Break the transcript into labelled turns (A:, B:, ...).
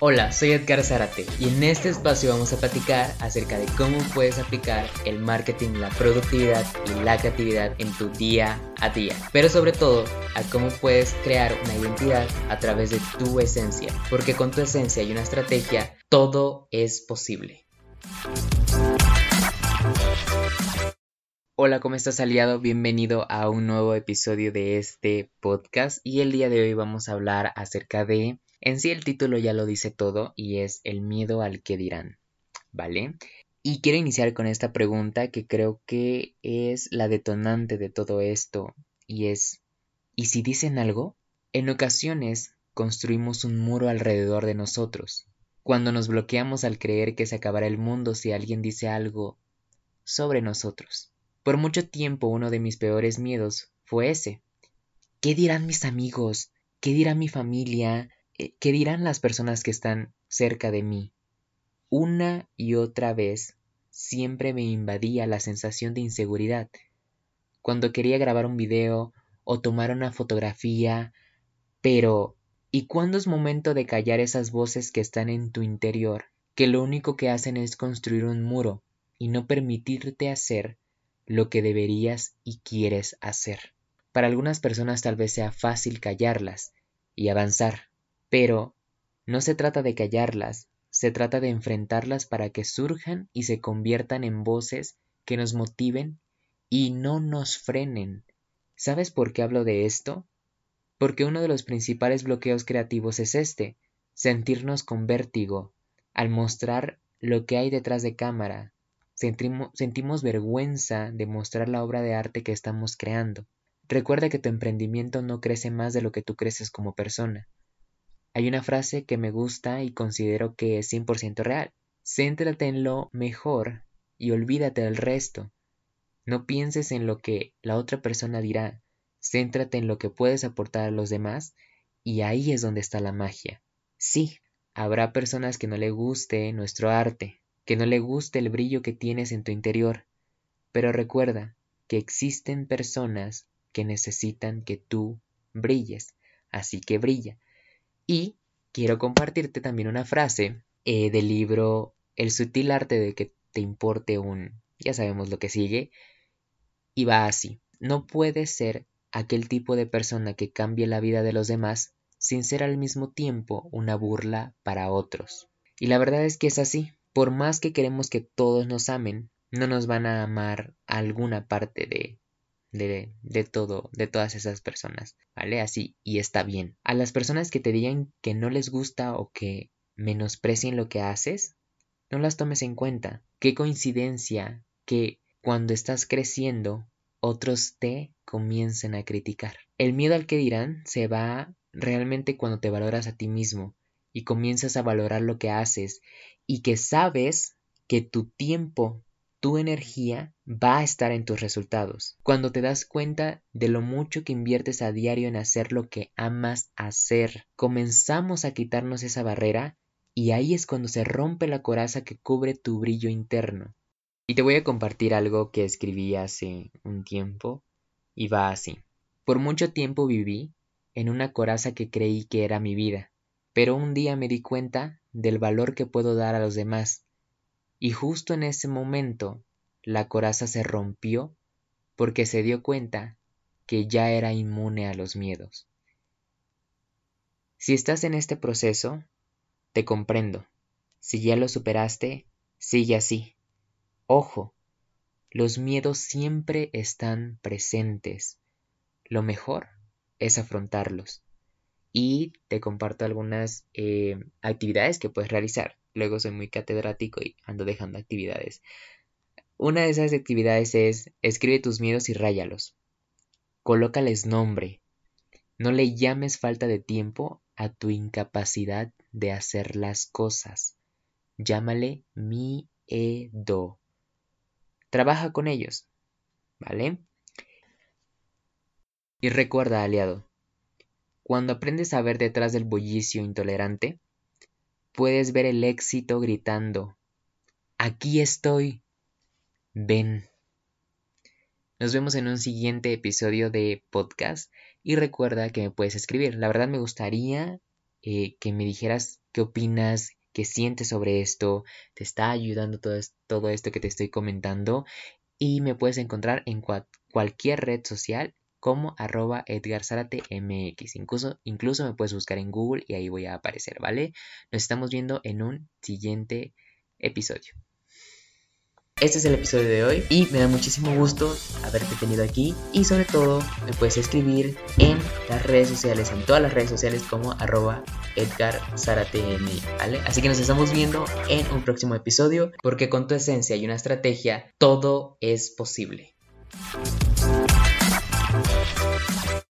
A: Hola, soy Edgar Zárate y en este espacio vamos a platicar acerca de cómo puedes aplicar el marketing, la productividad y la creatividad en tu día a día. Pero sobre todo, a cómo puedes crear una identidad a través de tu esencia. Porque con tu esencia y una estrategia, todo es posible. Hola, ¿cómo estás aliado? Bienvenido a un nuevo episodio de este podcast y el día de hoy vamos a hablar acerca de en sí el título ya lo dice todo y es el miedo al que dirán, ¿vale? Y quiero iniciar con esta pregunta que creo que es la detonante de todo esto y es, ¿y si dicen algo? En ocasiones construimos un muro alrededor de nosotros, cuando nos bloqueamos al creer que se acabará el mundo si alguien dice algo sobre nosotros. Por mucho tiempo uno de mis peores miedos fue ese. ¿Qué dirán mis amigos? ¿Qué dirá mi familia? Eh, ¿Qué dirán las personas que están cerca de mí? Una y otra vez siempre me invadía la sensación de inseguridad. Cuando quería grabar un video o tomar una fotografía, pero ¿y cuándo es momento de callar esas voces que están en tu interior, que lo único que hacen es construir un muro y no permitirte hacer lo que deberías y quieres hacer? Para algunas personas tal vez sea fácil callarlas y avanzar, pero no se trata de callarlas, se trata de enfrentarlas para que surjan y se conviertan en voces que nos motiven y no nos frenen. ¿Sabes por qué hablo de esto? Porque uno de los principales bloqueos creativos es este, sentirnos con vértigo, al mostrar lo que hay detrás de cámara. Sentimos, vergüenza de mostrar la obra de arte que estamos creando. Recuerda que tu emprendimiento no crece más de lo que tú creces como persona. Hay una frase que me gusta y considero que es 100% real. Céntrate en lo mejor y olvídate del resto. No pienses en lo que la otra persona dirá, céntrate en lo que puedes aportar a los demás y ahí es donde está la magia. Sí, habrá personas que no le guste nuestro arte, que no le guste el brillo que tienes en tu interior, pero recuerda que existen personas que necesitan que tú brilles, así que brilla. Y quiero compartirte también una frase eh, del libro El sutil arte de que te importe un... ya sabemos lo que sigue. Y va así. No puedes ser aquel tipo de persona que cambie la vida de los demás sin ser al mismo tiempo una burla para otros. Y la verdad es que es así. Por más que queremos que todos nos amen, no nos van a amar alguna parte de, de, todo, de todas esas personas, ¿vale? Así, y está bien. A las personas que te digan que no les gusta o que menosprecien lo que haces, no las tomes en cuenta. Qué coincidencia que cuando estás creciendo, otros te comiencen a criticar. El miedo al que dirán se va realmente cuando te valoras a ti mismo y comienzas a valorar lo que haces y que sabes que tu tiempo tu energía va a estar en tus resultados. Cuando te das cuenta de lo mucho que inviertes a diario en hacer lo que amas hacer, comenzamos a quitarnos esa barrera y ahí es cuando se rompe la coraza que cubre tu brillo interno. Y te voy a compartir algo que escribí hace un tiempo y va así. Por mucho tiempo viví en una coraza que creí que era mi vida, pero un día me di cuenta del valor que puedo dar a los demás y justo en ese momento la coraza se rompió porque se dio cuenta que ya era inmune a los miedos. Si estás en este proceso, te comprendo. Si ya lo superaste, sigue así. Ojo, los miedos siempre están presentes. Lo mejor es afrontarlos. Y te comparto algunas eh, actividades que puedes realizar. Luego soy muy catedrático y ando dejando actividades. Una de esas actividades es escribe tus miedos y ráyalos. Colócales nombre. No le llames falta de tiempo a tu incapacidad de hacer las cosas. Llámale miedo. Trabaja con ellos. ¿Vale? Y recuerda, aliado, cuando aprendes a ver detrás del bullicio intolerante, puedes ver el éxito gritando, aquí estoy, ven. Nos vemos en un siguiente episodio de podcast y recuerda que me puedes escribir. La verdad me gustaría eh, que me dijeras qué opinas, qué sientes sobre esto, te está ayudando todo, todo esto que te estoy comentando y me puedes encontrar en cualquier red social como arroba. Incluso, incluso me puedes buscar en Google y ahí voy a aparecer, ¿vale? Nos estamos viendo en un siguiente episodio. Este es el episodio de hoy y me da muchísimo gusto haberte tenido aquí y sobre todo me puedes escribir en las redes sociales, en todas las redes sociales como arroba ¿vale? Así que nos estamos viendo en un próximo episodio porque con tu esencia y una estrategia todo es posible.